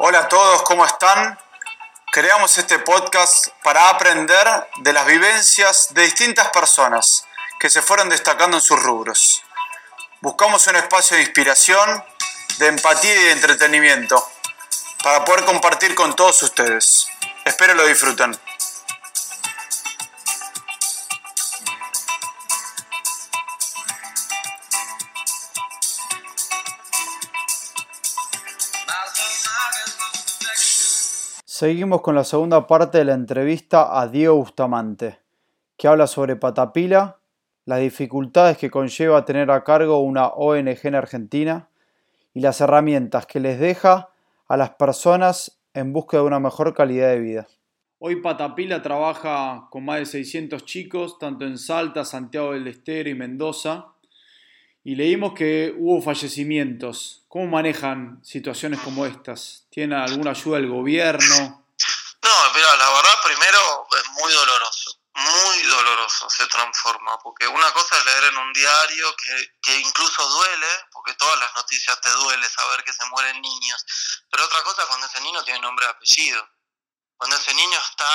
Hola a todos, ¿cómo están? Creamos este podcast para aprender de las vivencias de distintas personas que se fueron destacando en sus rubros. Buscamos un espacio de inspiración, de empatía y de entretenimiento para poder compartir con todos ustedes. Espero lo disfruten. Seguimos con la segunda parte de la entrevista a Diego Bustamante, que habla sobre Patapila, las dificultades que conlleva tener a cargo una ONG en Argentina y las herramientas que les deja a las personas en busca de una mejor calidad de vida. Hoy Patapila trabaja con más de 600 chicos, tanto en Salta, Santiago del Estero y Mendoza. Y leímos que hubo fallecimientos. ¿Cómo manejan situaciones como estas? ¿Tienen alguna ayuda del gobierno? No, mira, la verdad primero es muy doloroso, muy doloroso se transforma, porque una cosa es leer en un diario que, que incluso duele, porque todas las noticias te duele saber que se mueren niños, pero otra cosa es cuando ese niño tiene nombre y apellido, cuando ese niño está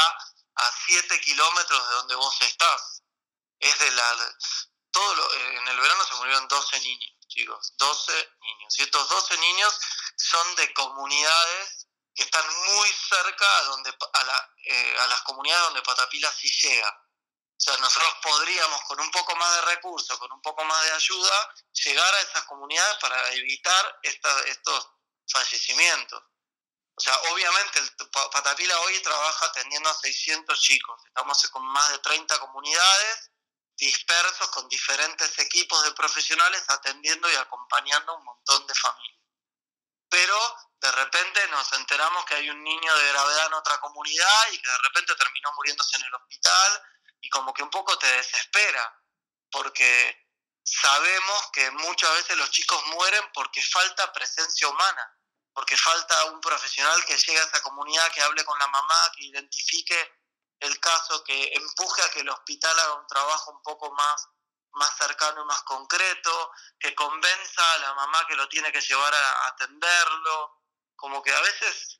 a 7 kilómetros de donde vos estás, es de la, todo eh, en el verano se murieron 12 niños, chicos, 12 niños. Y estos 12 niños son de comunidades que están muy cerca a, donde, eh, a las comunidades donde Patapila sí llega. O sea, nosotros podríamos, con un poco más de recursos, con un poco más de ayuda, llegar a esas comunidades para evitar estos fallecimientos. O sea, obviamente Patapila hoy trabaja atendiendo a 600 chicos. Estamos con más de 30 comunidades dispersos con diferentes equipos de profesionales atendiendo y acompañando a un montón de familias. Pero de repente nos enteramos que hay un niño de gravedad en otra comunidad y que de repente terminó muriéndose en el hospital y como que un poco te desespera, porque sabemos que muchas veces los chicos mueren porque falta presencia humana, porque falta un profesional que llegue a esa comunidad, que hable con la mamá, que identifique el caso que empuje a que el hospital haga un trabajo un poco más, más cercano y más concreto, que convenza a la mamá que lo tiene que llevar a atenderlo, como que a veces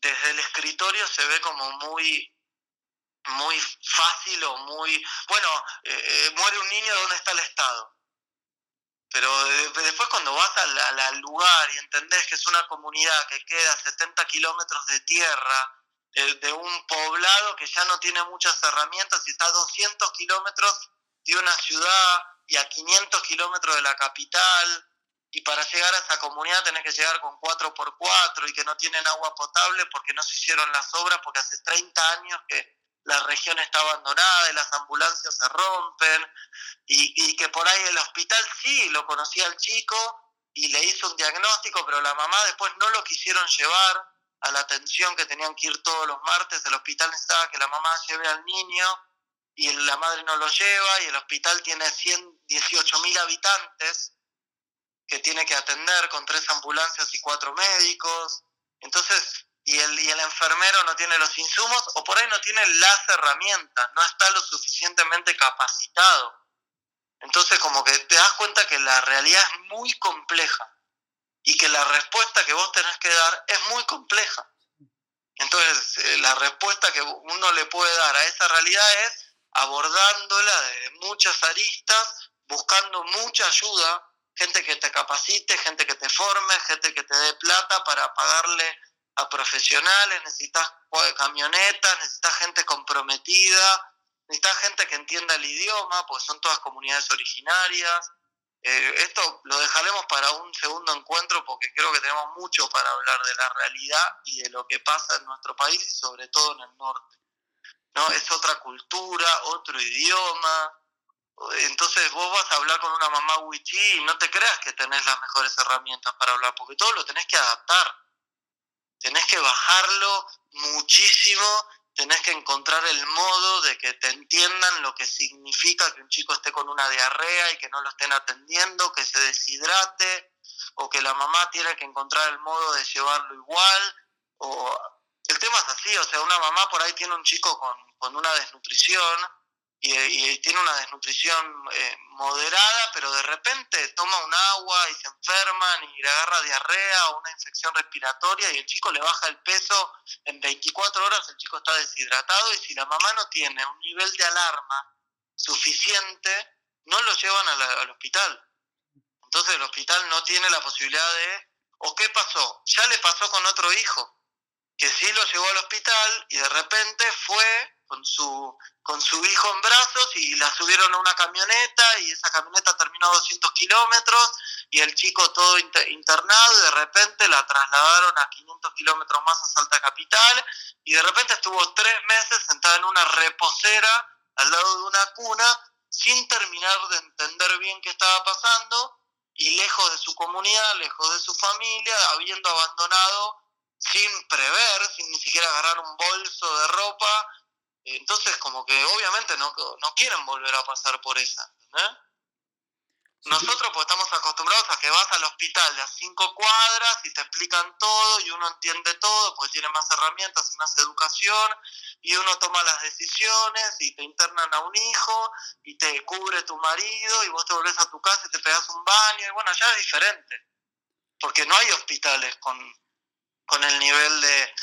desde el escritorio se ve como muy muy fácil o muy bueno eh, eh, muere un niño dónde está el estado pero después cuando vas al, al, lugar y entendés que es una comunidad que queda a 70 kilómetros de tierra de, un poblado que ya no tiene muchas herramientas y está a 200 kilómetros de una ciudad y a 500 kilómetros de la capital, y para llegar a esa comunidad tenés que llegar con 4x4 y que no tienen agua potable porque no se hicieron las obras, porque hace 30 años que la región está abandonada y las ambulancias se rompen, y, que por ahí el hospital sí lo conocía el chico y le hizo un diagnóstico, pero la mamá después no lo quisieron llevar a la atención que tenían que ir todos los martes, el hospital necesitaba que la mamá lleve al niño y la madre no lo lleva y el hospital tiene 118 mil habitantes que tiene que atender con tres ambulancias y cuatro médicos. Entonces, y el, y el enfermero no tiene los insumos o por ahí no tiene las herramientas, no está lo suficientemente capacitado. Entonces, como que te das cuenta que la realidad es muy compleja y que la respuesta que vos tenés que dar es muy compleja. Entonces, eh, la respuesta que uno le puede dar a esa realidad es abordándola de muchas aristas, buscando mucha ayuda, gente que te capacite, gente que te forme, gente que te dé plata para pagarle a profesionales, necesitas camionetas, necesitas gente comprometida, necesitas gente que entienda el idioma, porque son todas comunidades originarias, eh, esto lo dejaremos para un segundo encuentro porque creo que tenemos mucho para hablar de la realidad y de lo que pasa en nuestro país y sobre todo en el norte. ¿no? Es otra cultura, otro idioma. Entonces vos vas a hablar con una mamá wichí y no te creas que tenés las mejores herramientas para hablar, porque todo lo tenés que adaptar. Tenés que bajarlo muchísimo tenés que encontrar el modo de que te entiendan lo que significa que un chico esté con una diarrea y que no lo estén atendiendo, que se deshidrate, o que la mamá tiene que encontrar el modo de llevarlo igual, o el tema es así, o sea, una mamá por ahí tiene un chico con, con una desnutrición y, tiene una desnutrición eh, moderada, pero de repente toma un agua y se enferman y le agarra diarrea o una infección respiratoria y el chico le baja el peso en 24 horas, el chico está deshidratado y si la mamá no tiene un nivel de alarma suficiente, no lo llevan al hospital. Entonces el hospital no tiene la posibilidad de, ¿o qué pasó? Ya le pasó con otro hijo, que sí lo llevó al hospital y de repente fue con su, con su hijo en brazos y la subieron a una camioneta y esa camioneta terminó a 200 kilómetros y el chico todo internado y de repente la trasladaron a 500 kilómetros más a Salta Capital y de repente estuvo tres meses sentada en una reposera al lado de una cuna sin terminar de entender bien qué estaba pasando y lejos de su comunidad, lejos de su familia, habiendo abandonado sin prever, sin ni siquiera agarrar un bolso de ropa, entonces, como que obviamente no, no quieren volver a pasar por esa, Nosotros pues estamos acostumbrados a que vas al hospital de a cinco cuadras y te explican todo y uno entiende todo porque tiene más herramientas y más educación y uno toma las decisiones y te internan a un hijo y te cubre tu marido y vos te volvés a tu casa y te pegas un baño y bueno, ya es diferente porque no hay hospitales con, con el nivel de,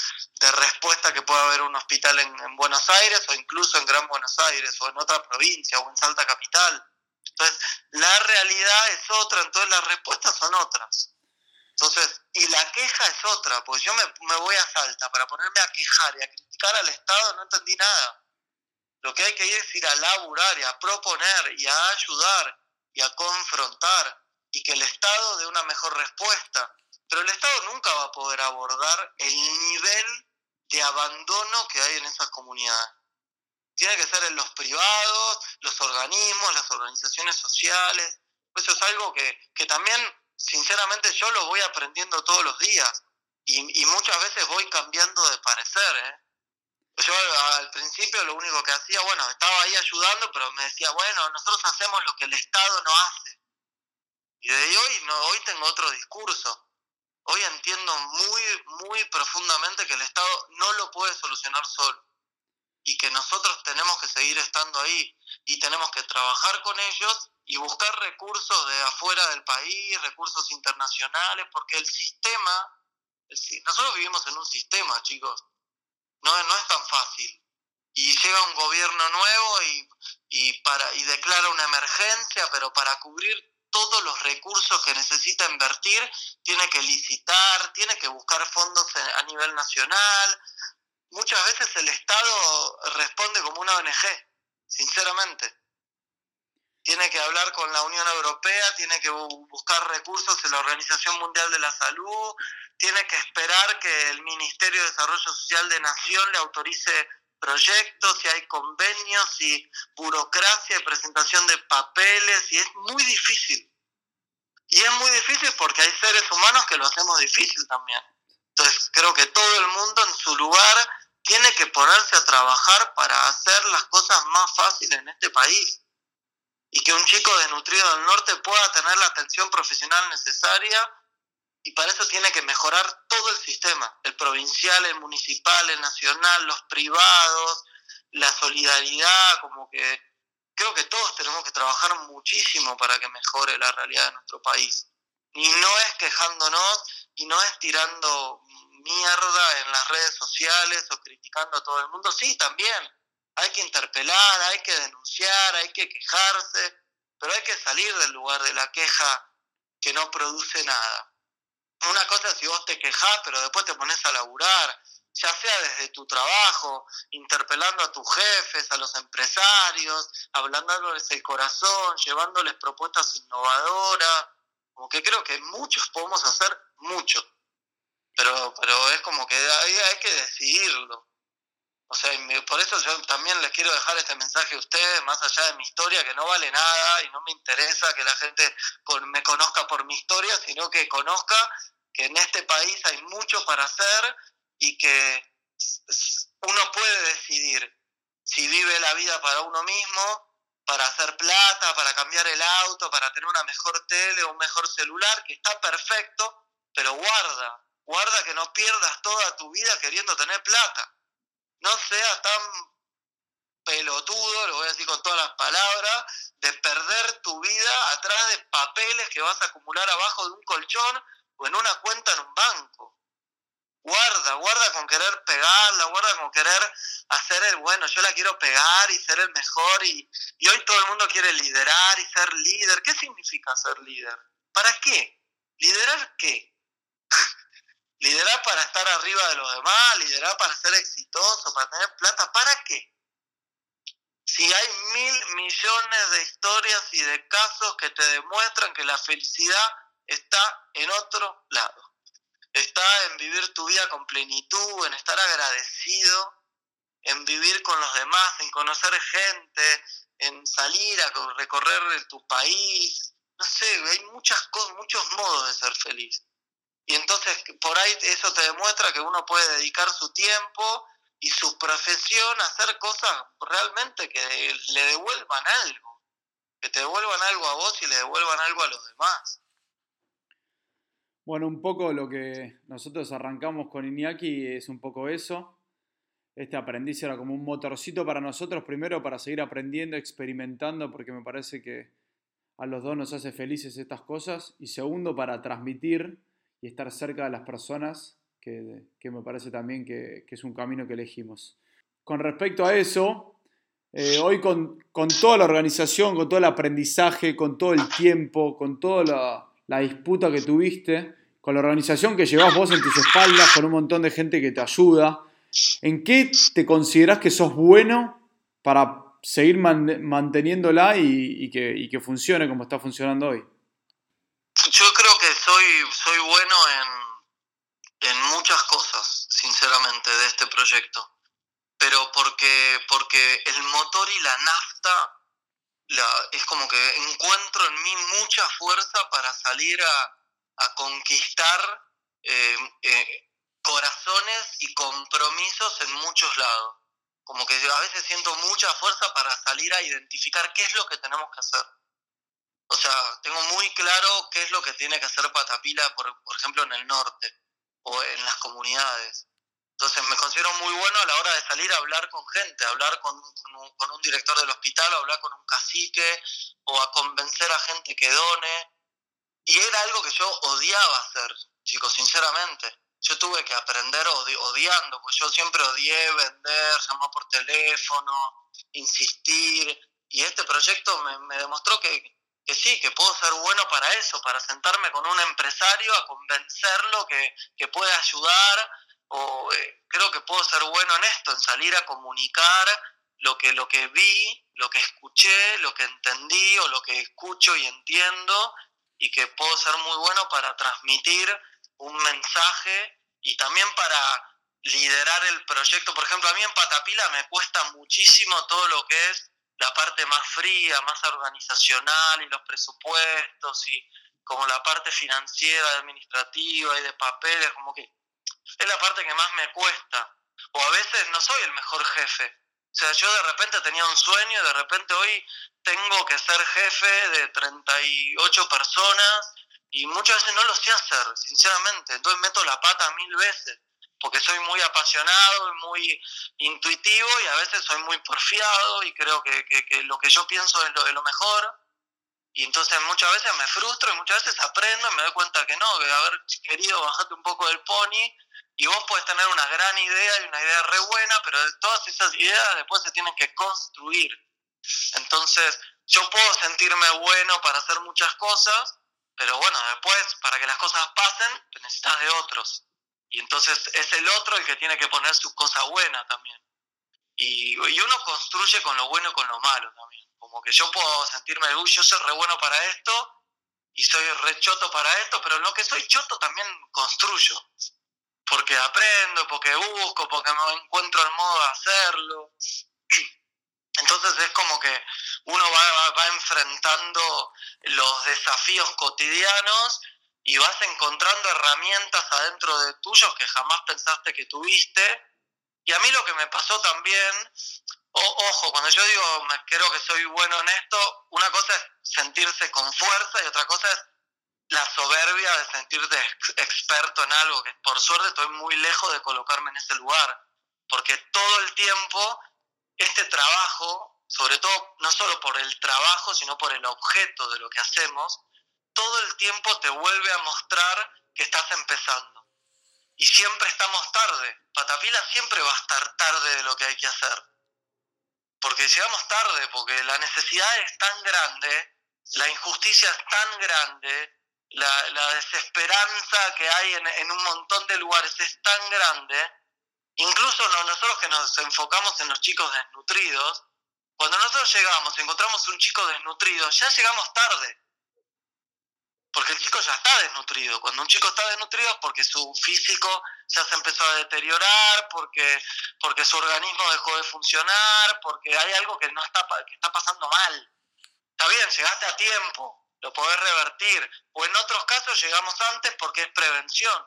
respuesta que puede haber un hospital en, Buenos Aires o incluso en Gran Buenos Aires o en otra provincia o en Salta Capital. Entonces, la realidad es otra, entonces las respuestas son otras. Entonces, y la queja es otra, pues yo me, me voy a Salta para ponerme a quejar y a criticar al Estado, no entendí nada. Lo que hay que ir es ir a laburar y a proponer y a ayudar y a confrontar y que el Estado dé una mejor respuesta pero el Estado nunca va a poder abordar el nivel de abandono que hay en esas comunidades. Tiene que ser en los privados, los organismos, las organizaciones sociales. Eso es algo que, también, sinceramente, yo lo voy aprendiendo todos los días y, muchas veces voy cambiando de parecer. ¿eh? Yo al principio lo único que hacía, bueno, estaba ahí ayudando, pero me decía, bueno, nosotros hacemos lo que el Estado no hace. Y de hoy, no, hoy tengo otro discurso hoy entiendo muy, muy profundamente que el Estado no lo puede solucionar solo y que nosotros tenemos que seguir estando ahí y tenemos que trabajar con ellos y buscar recursos de afuera del país, recursos internacionales, porque el sistema, nosotros vivimos en un sistema, chicos, no, no es tan fácil. Y llega un gobierno nuevo y, y, para, y declara una emergencia, pero para cubrir todos los recursos que necesita invertir, tiene que licitar, tiene que buscar fondos a nivel nacional. Muchas veces el Estado responde como una ONG, sinceramente. Tiene que hablar con la Unión Europea, tiene que buscar recursos en la Organización Mundial de la Salud, tiene que esperar que el Ministerio de Desarrollo Social de Nación le autorice proyectos, si hay convenios, si burocracia y presentación de papeles, y es muy difícil. Y es muy difícil porque hay seres humanos que lo hacemos difícil también. Entonces creo que todo el mundo en su lugar tiene que ponerse a trabajar para hacer las cosas más fáciles en este país. Y que un chico desnutrido del norte pueda tener la atención profesional necesaria y para eso tiene que mejorar todo el sistema, el provincial, el municipal, el nacional, los privados, la solidaridad, como que creo que todos tenemos que trabajar muchísimo para que mejore la realidad de nuestro país. Y no es quejándonos y no es tirando mierda en las redes sociales o criticando a todo el mundo. Sí, también. Hay que interpelar, hay que denunciar, hay que quejarse, pero hay que salir del lugar de la queja que no produce nada una cosa es si vos te quejás, pero después te pones a laburar, ya sea desde tu trabajo, interpelando a tus jefes, a los empresarios, hablándoles el corazón, llevándoles propuestas innovadoras, como que creo que muchos podemos hacer mucho, pero, pero es como que hay, hay que decidirlo. O sea, por eso yo también les quiero dejar este mensaje a ustedes, más allá de mi historia, que no vale nada y no me interesa que la gente me conozca por mi historia, sino que conozca que en este país hay mucho para hacer y que uno puede decidir si vive la vida para uno mismo, para hacer plata, para cambiar el auto, para tener una mejor tele o un mejor celular, que está perfecto, pero guarda, guarda que no pierdas toda tu vida queriendo tener plata. No seas tan pelotudo, lo voy a decir con todas las palabras, de perder tu vida atrás de papeles que vas a acumular abajo de un colchón o en una cuenta en un banco. Guarda, guarda con querer pegarla, guarda con querer hacer el bueno, yo la quiero pegar y ser el mejor y, y hoy todo el mundo quiere liderar y ser líder. ¿Qué significa ser líder? ¿Para qué? ¿Liderar qué? ¿Liderar para estar arriba de los demás? ¿Liderar para ser exitoso? ¿Para tener plata? ¿Para qué? Si hay mil millones de historias y de casos que te demuestran que la felicidad está en otro lado. Está en vivir tu vida con plenitud, en estar agradecido, en vivir con los demás, en conocer gente, en salir a recorrer tu país. No sé, hay muchas cosas, muchos modos de ser feliz. Y entonces por ahí eso te demuestra que uno puede dedicar su tiempo y su profesión hacer cosas realmente que le devuelvan algo, que te devuelvan algo a vos y le devuelvan algo a los demás. Bueno, un poco lo que nosotros arrancamos con Iñaki es un poco eso. Este aprendiz era como un motorcito para nosotros, primero para seguir aprendiendo, experimentando, porque me parece que a los dos nos hace felices estas cosas, y segundo para transmitir y estar cerca de las personas que, me parece también que, es un camino que elegimos. Con respecto a eso, eh, hoy con, toda la organización, con todo el aprendizaje, con todo el tiempo, con toda la, la disputa que tuviste, con la organización que llevas vos en tus espaldas, con un montón de gente que te ayuda, ¿en qué te consideras que sos bueno para seguir manteniéndola y, que, y, que, funcione como está funcionando hoy? Yo creo que soy, soy bueno en en muchas cosas, sinceramente, de este proyecto. Pero porque, porque el motor y la nafta la, es como que encuentro en mí mucha fuerza para salir a, conquistar eh, eh, corazones y compromisos en muchos lados. Como que a veces siento mucha fuerza para salir a identificar qué es lo que tenemos que hacer. O sea, tengo muy claro qué es lo que tiene que hacer Patapila, por, por ejemplo, en el norte o en las comunidades. Entonces me considero muy bueno a la hora de salir a hablar con gente, hablar con, un, director del hospital, a hablar con un cacique o a convencer a gente que done. Y era algo que yo odiaba hacer, chicos, sinceramente. Yo tuve que aprender odiando, pues yo siempre odié vender, llamar por teléfono, insistir. Y este proyecto me demostró que, que sí, que puedo ser bueno para eso, para sentarme con un empresario a convencerlo que, que puede ayudar, o eh, creo que puedo ser bueno en esto, en salir a comunicar lo que, lo que vi, lo que escuché, lo que entendí o lo que escucho y entiendo, y que puedo ser muy bueno para transmitir un mensaje y también para liderar el proyecto. Por ejemplo, a mí en Patapila me cuesta muchísimo todo lo que es la parte más fría, más organizacional y los presupuestos y como la parte financiera, administrativa y de papeles, como que es la parte que más me cuesta. O a veces no soy el mejor jefe. O sea, yo de repente tenía un sueño y de repente hoy tengo que ser jefe de 38 personas y muchas veces no lo sé hacer, sinceramente. Entonces meto la pata mil veces porque soy muy apasionado y muy intuitivo y a veces soy muy porfiado y creo que, lo que yo pienso es lo, lo mejor. Y entonces muchas veces me frustro y muchas veces aprendo y me doy cuenta que no, que haber querido bajarte un poco del pony y vos puedes tener una gran idea y una idea re buena, pero de todas esas ideas después se tienen que construir. Entonces yo puedo sentirme bueno para hacer muchas cosas, pero bueno, después para que las cosas pasen necesitas de otros. Y entonces es el otro el que tiene que poner su cosa buena también. Y, uno construye con lo bueno y con lo malo también. Como que yo puedo sentirme, uy, yo soy re bueno para esto y soy re choto para esto, pero lo que soy choto también construyo. Porque aprendo, porque busco, porque me encuentro el modo de hacerlo. Entonces es como que uno va, va enfrentando los desafíos cotidianos y vas encontrando herramientas adentro de tuyos que jamás pensaste que tuviste. Y a mí lo que me pasó también, ojo, cuando yo digo me creo que soy bueno en esto, una cosa es sentirse con fuerza y otra cosa es la soberbia de sentirte experto en algo, que por suerte estoy muy lejos de colocarme en ese lugar, porque todo el tiempo este trabajo, sobre todo no solo por el trabajo, sino por el objeto de lo que hacemos, todo el tiempo te vuelve a mostrar que estás empezando. Y siempre estamos tarde. Patapila siempre va a estar tarde de lo que hay que hacer. Porque llegamos tarde, porque la necesidad es tan grande, la injusticia es tan grande, la, desesperanza que hay en, un montón de lugares es tan grande, incluso nosotros que nos enfocamos en los chicos desnutridos, cuando nosotros llegamos, encontramos un chico desnutrido, ya llegamos tarde. Porque el chico ya está desnutrido. Cuando un chico está desnutrido es porque su físico ya se empezó a deteriorar, porque, porque su organismo dejó de funcionar, porque hay algo que no está, que está pasando mal. Está bien, llegaste a tiempo, lo podés revertir. O en otros casos llegamos antes porque es prevención,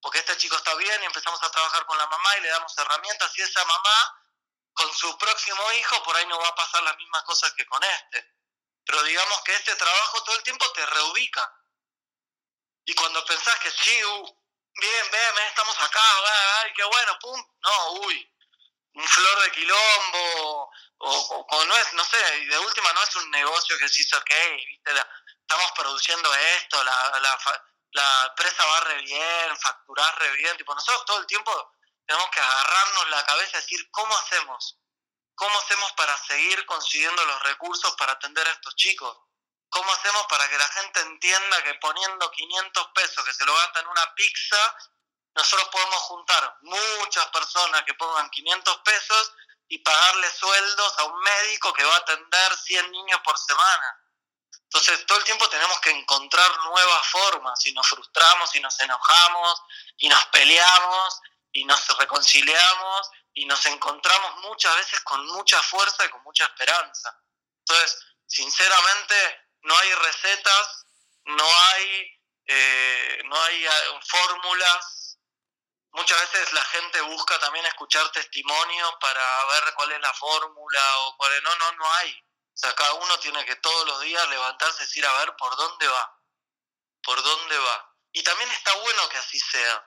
porque este chico está bien y empezamos a trabajar con la mamá y le damos herramientas y esa mamá con su próximo hijo por ahí no va a pasar las mismas cosas que con este. Pero digamos que este trabajo todo el tiempo te reubica. Y cuando pensás que sí, uh, bien, ven, estamos acá, ay, qué bueno, pum, no, uy, un flor de quilombo, o, o, no es, no sé, de última no es un negocio que se hizo, ok, viste, estamos produciendo esto, la, la, la empresa va re bien, facturar re bien, tipo, nosotros todo el tiempo tenemos que agarrarnos la cabeza y decir, ¿cómo hacemos? ¿Cómo hacemos para seguir consiguiendo los recursos para atender a estos chicos? ¿Cómo hacemos para que la gente entienda que poniendo 500 pesos que se lo gastan en una pizza, nosotros podemos juntar muchas personas que pongan 500 pesos y pagarle sueldos a un médico que va a atender 100 niños por semana? Entonces, todo el tiempo tenemos que encontrar nuevas formas y nos frustramos y nos enojamos y nos peleamos y nos reconciliamos y nos encontramos muchas veces con mucha fuerza y con mucha esperanza. Entonces, sinceramente, no hay recetas, no hay, eh, no hay eh, fórmulas. Muchas veces la gente busca también escuchar testimonios para ver cuál es la fórmula o cuál es... No, no, no hay. O sea, cada uno tiene que todos los días levantarse y decir, a ver, ¿por dónde va? ¿Por dónde va? Y también está bueno que así sea,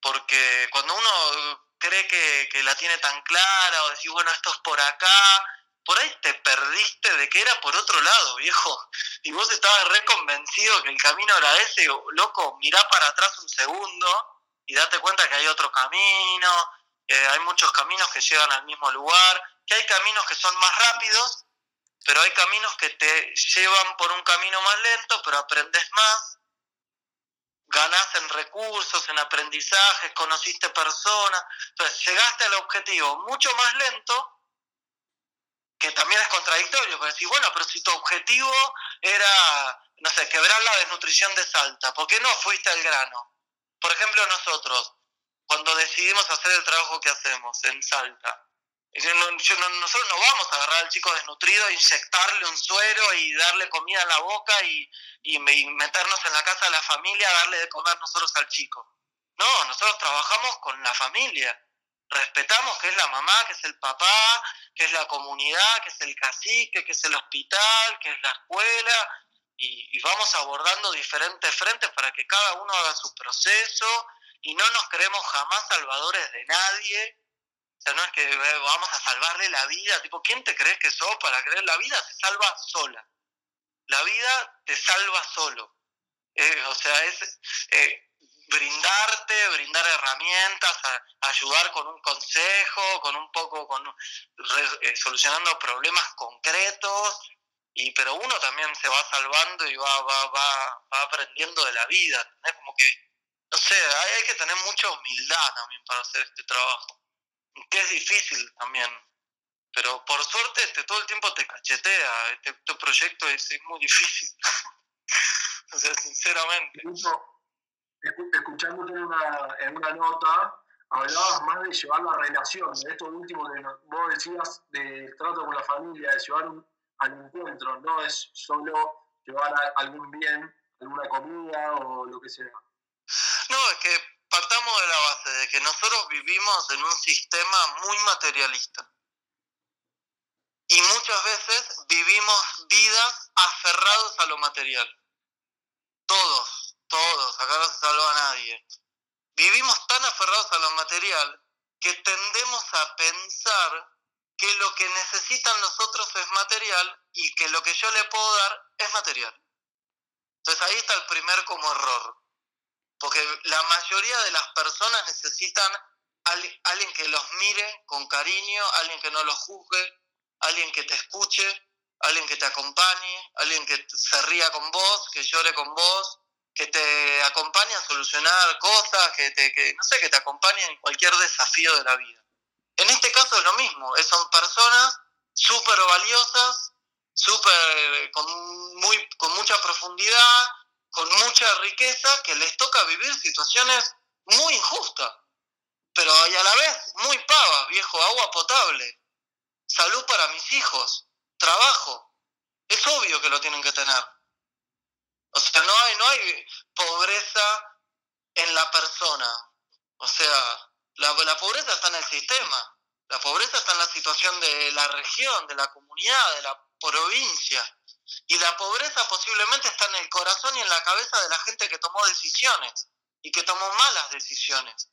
porque cuando uno cree que, que la tiene tan clara o decir, bueno, esto es por acá, por ahí te perdiste de que era por otro lado, viejo. Y vos estabas reconvencido que el camino era ese, loco, mirá para atrás un segundo y date cuenta que hay otro camino, hay muchos caminos que llegan al mismo lugar, que hay caminos que son más rápidos pero hay caminos que te llevan por un camino más lento, pero aprendes más, ganás en recursos, en aprendizajes, conociste personas, entonces llegaste al objetivo mucho más lento, que también es contradictorio, porque decís, bueno, pero si tu objetivo era, no sé, quebrar la desnutrición de Salta, ¿por qué no fuiste al grano? Por ejemplo, nosotros, cuando decidimos hacer el trabajo que hacemos en Salta, nosotros no vamos a agarrar al chico desnutrido, inyectarle un suero y darle comida en la boca y, y, meternos en la casa de la familia a darle de comer nosotros al chico. No, nosotros trabajamos con la familia. Respetamos que es la mamá, que es el papá, que es la comunidad, que es el cacique, que es el hospital, que es la escuela, y, vamos abordando diferentes frentes para que cada uno haga su proceso y no nos creemos jamás salvadores de nadie, o sea, no es que eh, vamos a salvarle la vida, tipo, ¿quién te crees que sos para creer? La vida se salva sola. La vida te salva solo. Eh, o sea, es eh, brindarte, brindar herramientas, ayudar con un consejo, con un poco, con solucionando problemas concretos, y pero uno también se va salvando y va, va, va, aprendiendo de la vida. Es como que, no sé, hay que tener mucha humildad también para hacer este trabajo que es difícil también. Pero por suerte este, todo el tiempo te cachetea, este, este proyecto es, muy difícil. o sea, sinceramente. Escuchándote en una, en una nota, hablabas más de llevar la relación, de esto último que vos decías del trato con la familia, de llevar al encuentro, no es solo llevar algún bien, alguna comida o lo que sea. No, es que partamos de la base de que nosotros vivimos en un sistema muy materialista. Y muchas veces vivimos vidas aferrados a lo material. Todos, todos, acá no se salva nadie. Vivimos tan aferrados a lo material que tendemos a pensar que lo que necesitan los otros es material y que lo que yo le puedo dar es material. Entonces ahí está el primer como error. Porque la mayoría de las personas necesitan alguien que los mire con cariño, alguien que no los juzgue, alguien que te escuche, alguien que te acompañe, alguien que se ría con vos, que llore con vos, que te acompañe a solucionar cosas, que te, que, no sé, que te acompañe en cualquier desafío de la vida. En este caso es lo mismo, son personas súper valiosas, súper con, muy, con mucha profundidad, con mucha riqueza, que les toca vivir situaciones muy injustas, pero y a la vez muy pavas, viejo, agua potable, salud para mis hijos, trabajo. Es obvio que lo tienen que tener. O sea, no hay, no hay pobreza en la persona. O sea, la, la pobreza está en el sistema. La pobreza está en la situación de la región, de la comunidad, de la provincia. Y la pobreza posiblemente está en el corazón y en la cabeza de la gente que tomó decisiones y que tomó malas decisiones.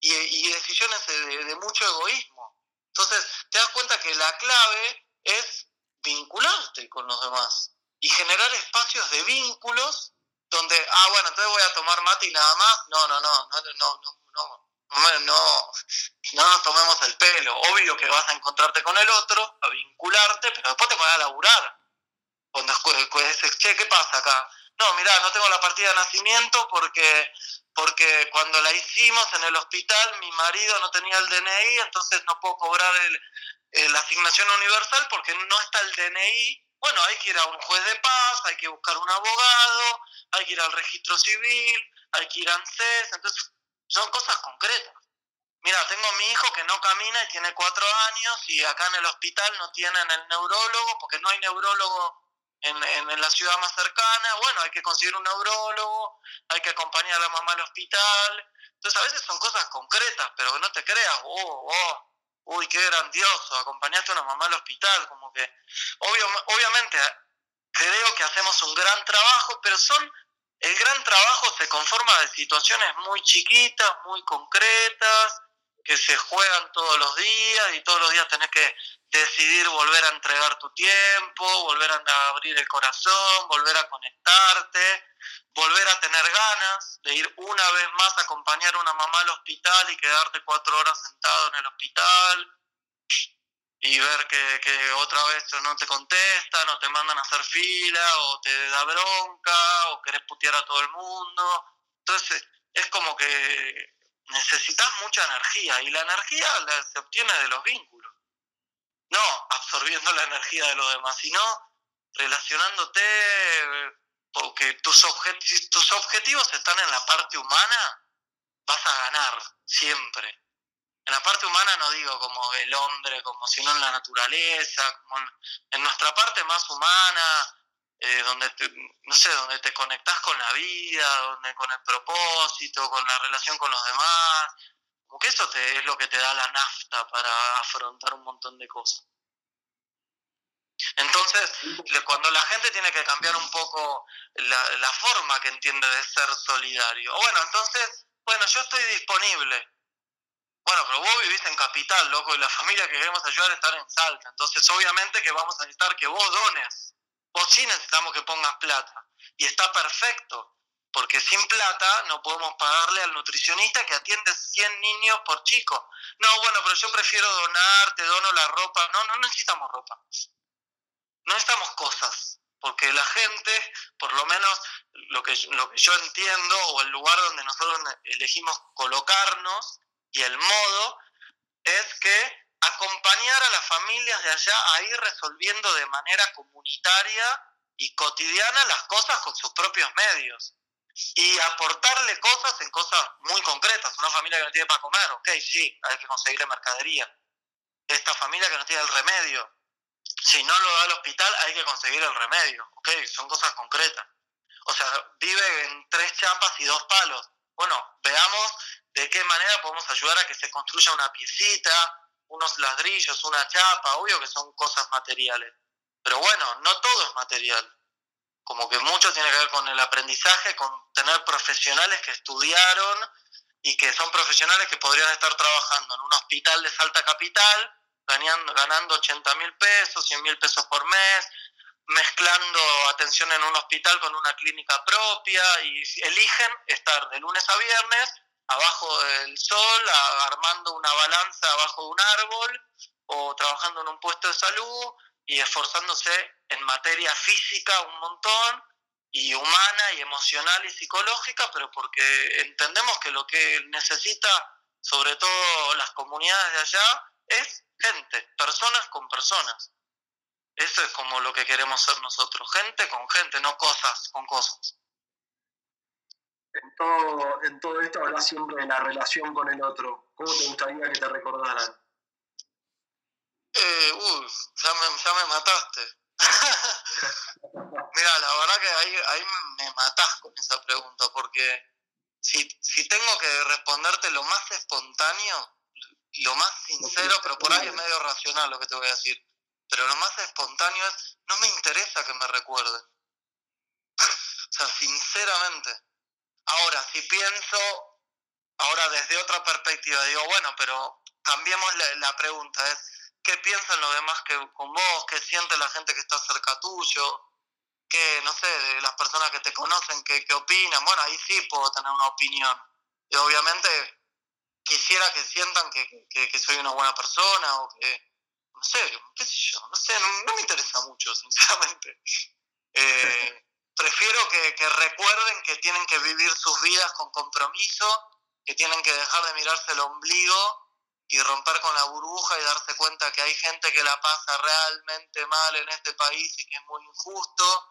Y, y decisiones de, de, mucho egoísmo. Entonces, te das cuenta que la clave es vincularte con los demás y generar espacios de vínculos donde, ah, bueno, entonces voy a tomar mate y nada más. No, no, no, no, no, no, no. No, no nos tomemos el pelo. Obvio que vas a encontrarte con el otro, a vincularte, pero después te vas a laburar. Cuando es, che, ¿qué pasa acá? No, mirá, no tengo la partida de nacimiento porque porque cuando la hicimos en el hospital mi marido no tenía el DNI, entonces no puedo cobrar el, la asignación universal porque no está el DNI bueno, hay que ir a un juez de paz, hay que buscar un abogado, hay que ir al registro civil, hay que ir a ANSES, entonces son cosas concretas. Mira, tengo a mi hijo que no camina y tiene cuatro años y acá en el hospital no tienen el neurólogo porque no hay neurólogo en, en, la ciudad más cercana. Bueno, hay que conseguir un neurólogo, hay que acompañar a la mamá al hospital. Entonces a veces son cosas concretas, pero no te creas, oh, oh, uy, qué grandioso, acompañaste a una mamá al hospital, como que obvio, obviamente creo que hacemos un gran trabajo, pero son el gran trabajo se conforma de situaciones muy chiquitas, muy concretas, que se juegan todos los días y todos los días tenés que decidir volver a entregar tu tiempo, volver a abrir el corazón, volver a conectarte, volver a tener ganas de ir una vez más a acompañar a una mamá al hospital y quedarte cuatro horas sentado en el hospital y ver que, que, otra vez no te contestan o te mandan a hacer fila o te da bronca o querés putear a todo el mundo. Entonces es como que necesitas mucha energía y la energía se obtiene de los vínculos. No absorbiendo la energía de los demás, sino relacionándote porque tus, tus objetivos están en la parte humana, vas a ganar siempre en la parte humana no digo como el hombre, como sino en la naturaleza, como en, nuestra parte más humana, eh, donde te, no sé, donde te conectás con la vida, donde con el propósito, con la relación con los demás, como que eso te, es lo que te da la nafta para afrontar un montón de cosas. Entonces, cuando la gente tiene que cambiar un poco la, la forma que entiende de ser solidario, bueno, entonces, bueno, yo estoy disponible, bueno, pero vos vivís en Capital, loco, y la familia que queremos ayudar está en Salta. Entonces, obviamente que vamos a necesitar que vos dones. Vos sí necesitamos que pongas plata. Y está perfecto, porque sin plata no podemos pagarle al nutricionista que atiende 100 niños por chico. No, bueno, pero yo prefiero donar, te dono la ropa. No, no necesitamos ropa. No necesitamos cosas porque la gente, por lo menos lo que, lo que yo entiendo, o el lugar donde nosotros elegimos colocarnos, y el modo es que acompañar a las familias de allá a ir resolviendo de manera comunitaria y cotidiana las cosas con sus propios medios y aportarle cosas en cosas muy concretas. Una familia que no tiene para comer, ok, sí, hay que conseguirle mercadería. Esta familia que no tiene el remedio, si no lo da al hospital, hay que conseguir el remedio, ok, son cosas concretas. O sea, vive en tres chapas y dos palos. Bueno, veamos de qué manera podemos ayudar a que se construya una piecita, unos ladrillos, una chapa, obvio que son cosas materiales. Pero bueno, no todo es material. Como que mucho tiene que ver con el aprendizaje, con tener profesionales que estudiaron y que son profesionales que podrían estar trabajando en un hospital de Salta Capital, ganando, ganando 80 mil pesos, 100 mil pesos por mes, mezclando atención en un hospital con una clínica propia y eligen estar de lunes a viernes abajo del sol, armando una balanza abajo de un árbol o trabajando en un puesto de salud y esforzándose en materia física un montón y humana y emocional y psicológica, pero porque entendemos que lo que necesita sobre todo las comunidades de allá es gente, personas con personas. Eso es como lo que queremos ser nosotros, gente con gente, no cosas con cosas. En todo, en todo esto hablas siempre de la relación con el otro. ¿Cómo te gustaría que te recordaran? Eh, uy, ya me, ya me mataste. Mira, la verdad que ahí, ahí me matás con esa pregunta, porque si, si tengo que responderte lo más espontáneo, lo más sincero, pero por ahí es medio racional lo que te voy a decir, pero lo más espontáneo es, no me interesa que me recuerden. o sea, sinceramente. Ahora, si pienso, ahora desde otra perspectiva, digo, bueno, pero cambiemos la, la pregunta, es, ¿qué piensan los demás que con vos? ¿Qué siente la gente que está cerca tuyo? ¿Qué, no sé, de las personas que te conocen, qué, qué opinan? Bueno, ahí sí puedo tener una opinión. Y obviamente quisiera que sientan que, que, soy una buena persona o que, no sé, qué sé yo, no sé, no, me interesa mucho, sinceramente. Eh, prefiero que, que recuerden que tienen que vivir sus vidas con compromiso, que tienen que dejar de mirarse el ombligo y romper con la burbuja y darse cuenta que hay gente que la pasa realmente mal en este país y que es muy injusto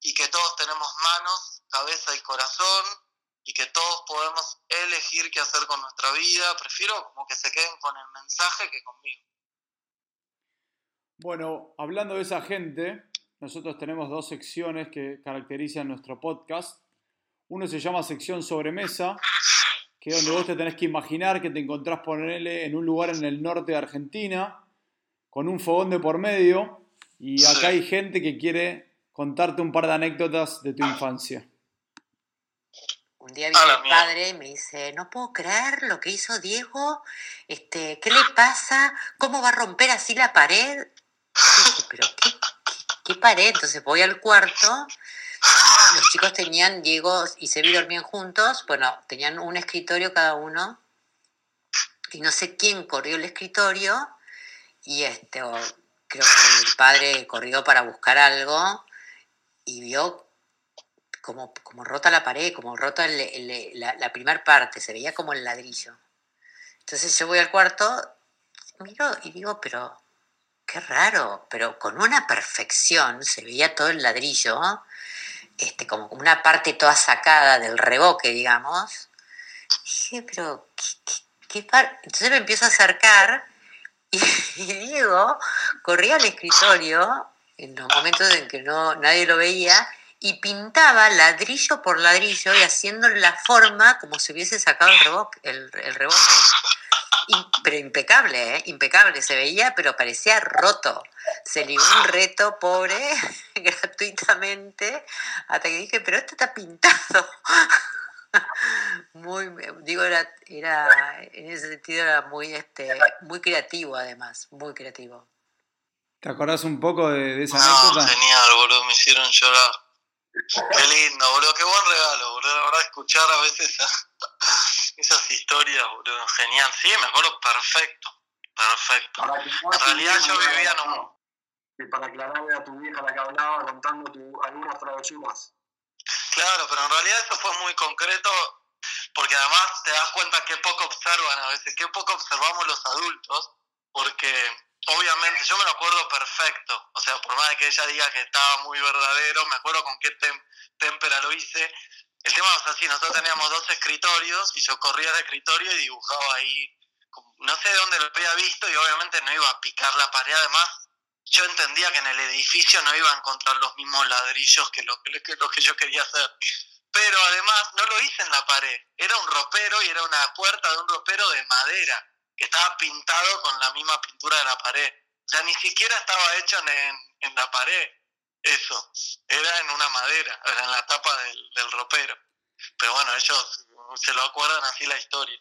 y que todos tenemos manos, cabeza y corazón y que todos podemos elegir qué hacer con nuestra vida. Prefiero como que se queden con el mensaje que conmigo. Bueno, hablando de esa gente, nosotros tenemos dos secciones que caracterizan nuestro podcast. Uno se llama sección sobremesa, que es donde vos te tenés que imaginar que te encontrás ponerle en un lugar en el norte de Argentina, con un fogón de por medio, y acá hay gente que quiere contarte un par de anécdotas de tu infancia. Un día viene mi padre y me dice, no puedo creer lo que hizo Diego, este, ¿qué le pasa? ¿Cómo va a romper así la pared? pero ¿qué, qué pared? Entonces voy al cuarto los chicos tenían, Diego y Sebi dormían juntos, bueno, tenían un escritorio cada uno, y no sé quién corrió el escritorio, y este, creo que el padre corrió para buscar algo, y vio como, como rota la pared, como rota la, la primera parte, se veía como el ladrillo. Entonces yo voy al cuarto, miro y digo, pero qué raro, pero con una perfección, se veía todo el ladrillo, este, como una parte toda sacada del reboque, digamos. dije, pero, ¿qué, parte? Entonces me empiezo a acercar y, Diego corría al escritorio en los momentos en que no, nadie lo veía y pintaba ladrillo por ladrillo y haciendo la forma como si hubiese sacado el reboque. El, el reboque pero impecable, ¿eh? impecable, se veía, pero parecía roto. Se ligó un reto pobre gratuitamente hasta que dije, pero esto está pintado. muy, digo, era, era, en ese sentido era muy, este, muy creativo además, muy creativo. ¿Te acordás un poco de, esa no, anécdota? Genial, boludo, me hicieron llorar. Qué lindo, boludo, qué buen regalo, boludo. La verdad, escuchar a veces esas historias, boludo, genial. Sí, me acuerdo perfecto, perfecto. En realidad yo vivía en un... Para aclararle a tu vieja la que hablaba contando tu, algunas travesuras. Claro, pero en realidad eso fue muy concreto porque además te das cuenta que poco observan a veces, que poco observamos los adultos, porque obviamente yo me lo acuerdo perfecto, o sea, por más de que ella diga que estaba muy verdadero, me acuerdo con qué témpera lo hice. El tema es así, nosotros teníamos dos escritorios y yo corría al escritorio y dibujaba ahí, no sé de dónde lo había visto y obviamente no iba a picar la pared, además yo entendía que en el edificio no iba a encontrar los mismos ladrillos que lo que, lo que yo quería hacer. Pero además no lo hice en la pared, era un ropero y era una puerta de un ropero de madera que estaba pintado con la misma pintura de la pared. O sea, ni siquiera estaba hecho en, en la pared, eso. Era en una madera, era en la tapa del, del ropero. Pero bueno, ellos se lo acuerdan así la historia.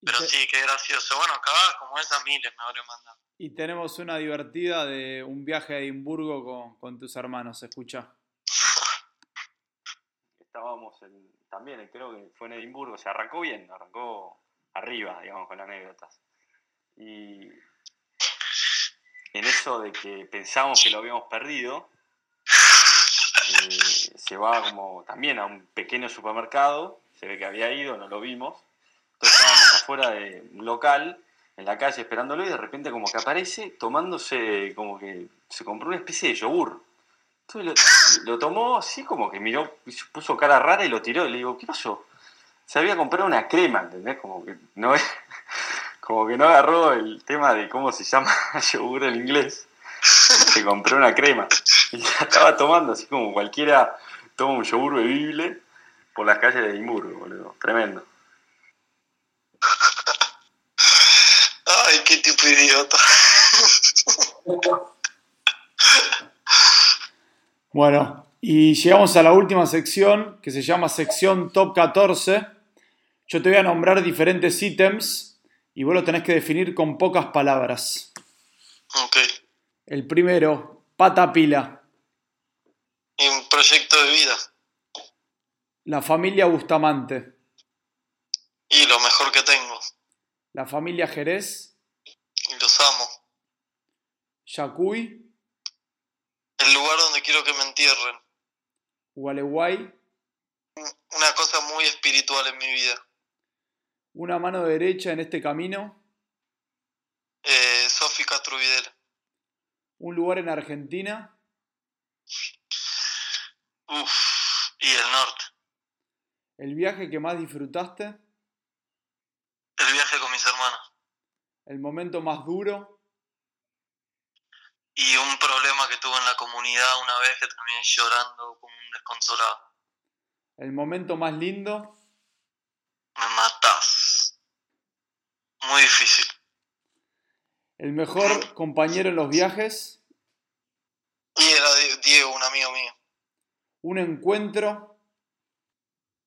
Pero sí, qué gracioso. Bueno, acá como esas miles me habría mandado. Y tenemos una divertida de un viaje a Edimburgo con, con tus hermanos, escucha. Estábamos en, también, creo que fue en Edimburgo, se arrancó bien, arrancó arriba, digamos, con anécdotas. Y en eso de que pensábamos que lo habíamos perdido, eh, se va como también a un pequeño supermercado, se ve que había ido, no lo vimos, entonces estábamos afuera de un local, en la calle esperándolo y de repente como que aparece tomándose, como que se compró una especie de yogur. Entonces lo, tomó así como que miró, puso cara rara y lo tiró y le digo, ¿qué pasó? Se había comprado una crema, ¿entendés? Como que no como que no agarró el tema de cómo se llama yogur en inglés. Se compró una crema y la estaba tomando así como cualquiera toma un yogur bebible por las calles de Edimburgo, boludo. Tremendo. Ay, qué tipo de idiota. Bueno, y llegamos a la última sección que se llama sección Top 14. Yo te voy a nombrar diferentes ítems y vos lo tenés que definir con pocas palabras. Ok. El primero, pata pila. Un proyecto de vida. La familia Bustamante. Y lo mejor que tengo. La familia Jerez. Los amo. Yacuy. El lugar donde quiero que me entierren. Gualeguay. Una cosa muy espiritual en mi vida. Una mano derecha en este camino. Eh, Sofi Un lugar en Argentina. Uf, y el norte. El viaje que más disfrutaste. El viaje con mis hermanos. El momento más duro. Y un problema que tuve en la comunidad una vez que terminé llorando como un desconsolado. El momento más lindo. Me matas. Muy difícil. El mejor compañero en los viajes. Y era Diego, un amigo mío. Un encuentro.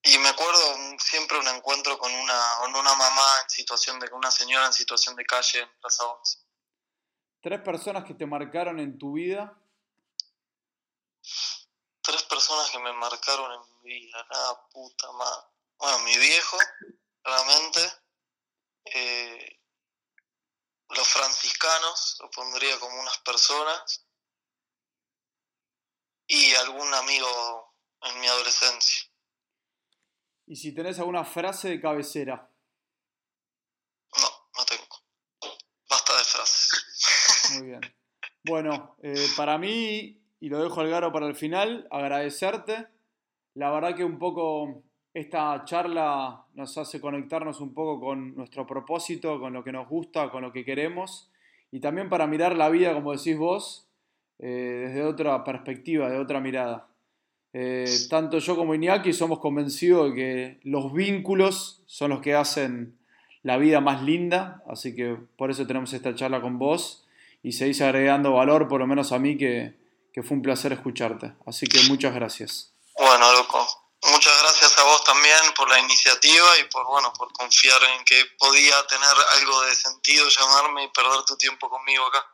Y me acuerdo siempre un encuentro con una, con una mamá en situación de, con una señora en situación de calle en Plaza 11. Tres personas que te marcaron en tu vida. Tres personas que me marcaron en mi vida, nada puta madre. Bueno, mi viejo, realmente. Eh, los franciscanos, lo pondría como unas personas. Y algún amigo en mi adolescencia. ¿Y si tenés alguna frase de cabecera? No, no tengo. Basta de frases. Muy bien. Bueno, eh, para mí, y lo dejo al garo para el final, agradecerte. La verdad que un poco esta charla nos hace conectarnos un poco con nuestro propósito, con lo que nos gusta, con lo que queremos, y también para mirar la vida, como decís vos, eh, desde otra perspectiva, de otra mirada. Eh, tanto yo como Iñaki somos convencidos de que los vínculos son los que hacen la vida más linda, así que por eso tenemos esta charla con vos y seguís agregando valor, por lo menos a mí, que, que fue un placer escucharte. Así que muchas gracias. Bueno, loco, muchas gracias a vos también por la iniciativa y por, bueno, por confiar en que podía tener algo de sentido llamarme y perder tu tiempo conmigo acá.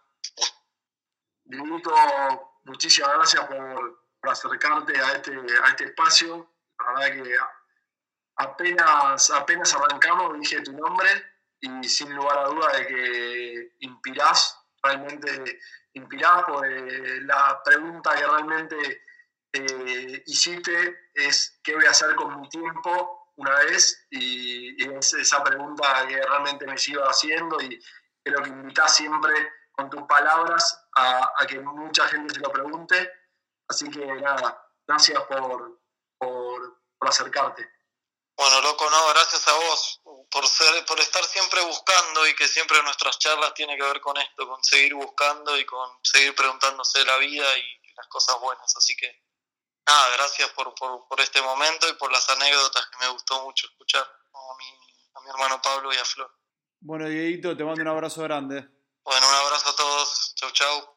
muchísimas gracias por acercarte a este, a este espacio. La verdad que apenas, apenas arrancamos dije tu nombre y sin lugar a duda de que inspirás, realmente inspirás, porque la pregunta que realmente eh, hiciste es ¿qué voy a hacer con mi tiempo una vez? Y, es esa pregunta que realmente me sigo haciendo y creo que invitás siempre con tus palabras a, que mucha gente se lo pregunte Así que nada, gracias por, por, acercarte. Bueno, loco, no, gracias a vos por ser, por estar siempre buscando y que siempre nuestras charlas tienen que ver con esto, con seguir buscando y con seguir preguntándose la vida y las cosas buenas. Así que nada, gracias por, por, este momento y por las anécdotas que me gustó mucho escuchar a mi, a mi hermano Pablo y a Flor. Bueno, Dieguito, te mando un abrazo grande. Bueno, un abrazo a todos. Chau, chau.